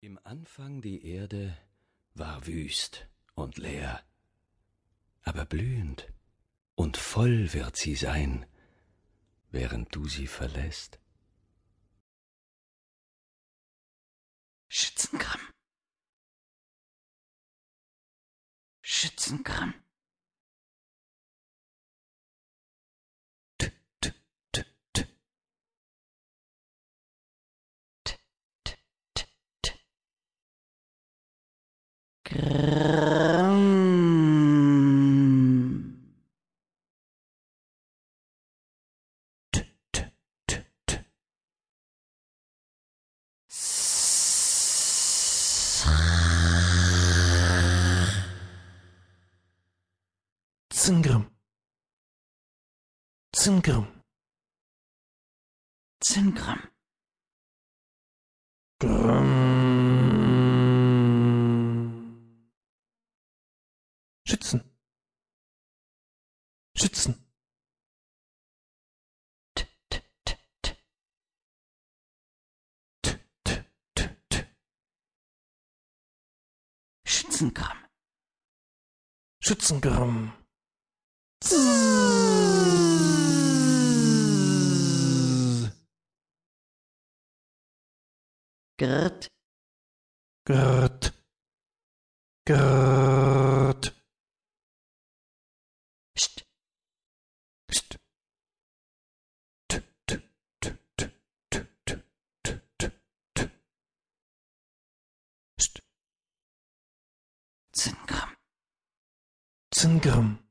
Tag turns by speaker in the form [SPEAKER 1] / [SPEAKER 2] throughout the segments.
[SPEAKER 1] Im Anfang die Erde war wüst und leer, aber blühend und voll wird sie sein, während du sie verlässt.
[SPEAKER 2] Schützengramm. Schützengramm.
[SPEAKER 3] Zingram. Zingram.
[SPEAKER 2] Zingram.
[SPEAKER 3] Grumm. schützen. Schützen.
[SPEAKER 2] Schützengramm.
[SPEAKER 3] Schützengramm. Gert. Gert.
[SPEAKER 2] Gert.
[SPEAKER 3] Psst. Zingram. Zingram.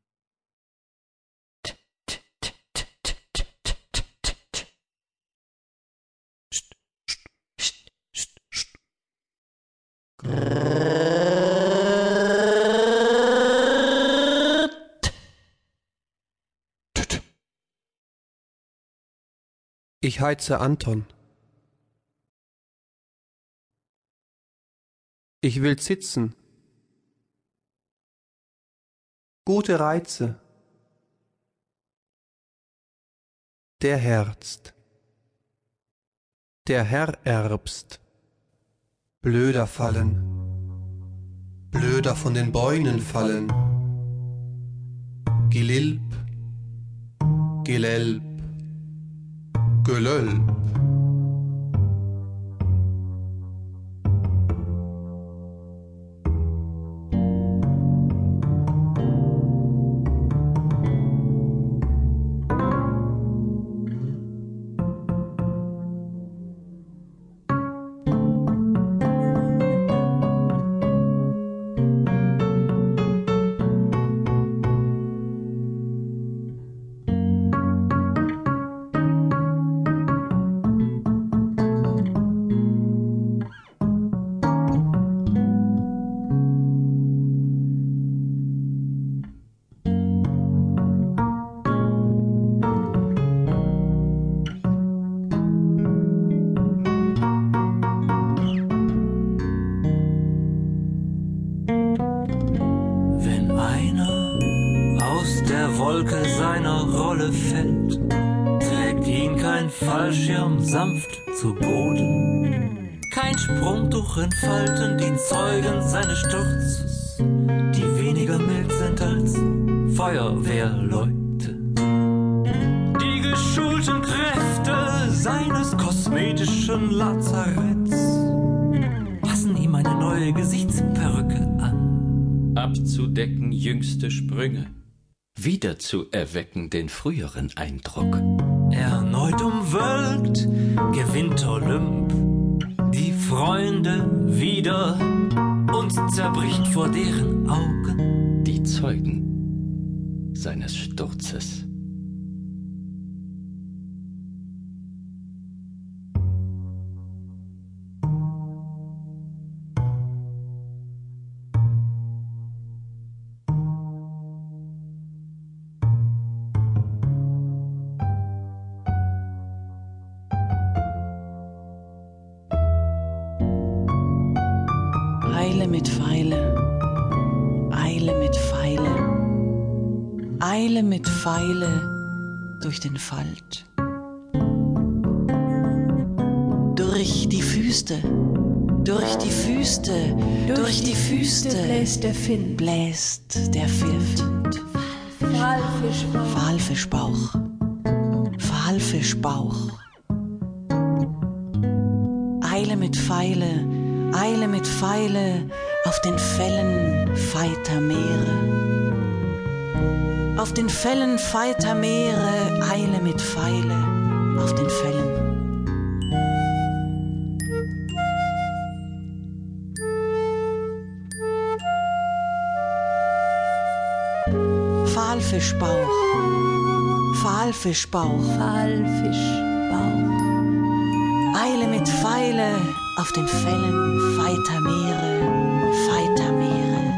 [SPEAKER 4] Ich heize Anton. Ich will sitzen. Gute Reize. Der Herzt. Der Herr erbst. Blöder fallen. Blöder von den Bäumen fallen. Gelilp. Gelelp.
[SPEAKER 5] que LOL. Wolke seiner Rolle fällt, trägt ihn kein Fallschirm sanft zu Boden. Kein Sprungtuch in Falten, die Zeugen seines Sturzes, die weniger mild sind als Feuerwehrleute. Die geschulten Kräfte seines kosmetischen Lazaretts passen ihm eine neue Gesichtsperücke an.
[SPEAKER 1] Abzudecken jüngste Sprünge, wieder zu erwecken den früheren Eindruck.
[SPEAKER 5] Erneut umwölkt gewinnt Olymp die Freunde wieder und zerbricht vor deren Augen.
[SPEAKER 1] Die Zeugen seines Sturzes.
[SPEAKER 2] Eile mit Pfeile. Eile mit Pfeile. Eile mit Pfeile durch den Falt. Durch die Füße, Durch die Füße, durch die Füße
[SPEAKER 6] bläst der Finn.
[SPEAKER 2] bläst der Wind.
[SPEAKER 6] Walfischbauch.
[SPEAKER 2] Walfischbauch, Walfischbauch. Eile mit Pfeile, Eile mit Pfeile auf den Fällen feiter Meere. Auf den Fällen feiter Meere, Eile mit Pfeile auf den Fällen. Pfahlfischbauch, Pfahlfischbauch,
[SPEAKER 6] Walfischbauch.
[SPEAKER 2] Eile mit Pfeile auf den Fällen feiter Meere, feiter Meere.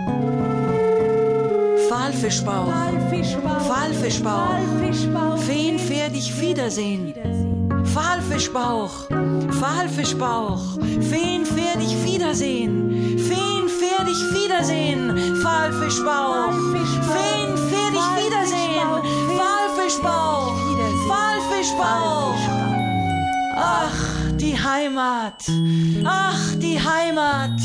[SPEAKER 6] Walfischbauch.
[SPEAKER 2] Pfahlfischbauch,
[SPEAKER 6] Walfischbauch.
[SPEAKER 2] wen werd ich wiedersehen? Pfahlfischbauch, Pfahlfischbauch, wen werd ich wiedersehen? Wen werd ich wiedersehen? Pfahlfischbauch, wen werd ich wiedersehen? Pfahlfischbauch, Pfahlfischbauch. Heimat, ach, die Heimat,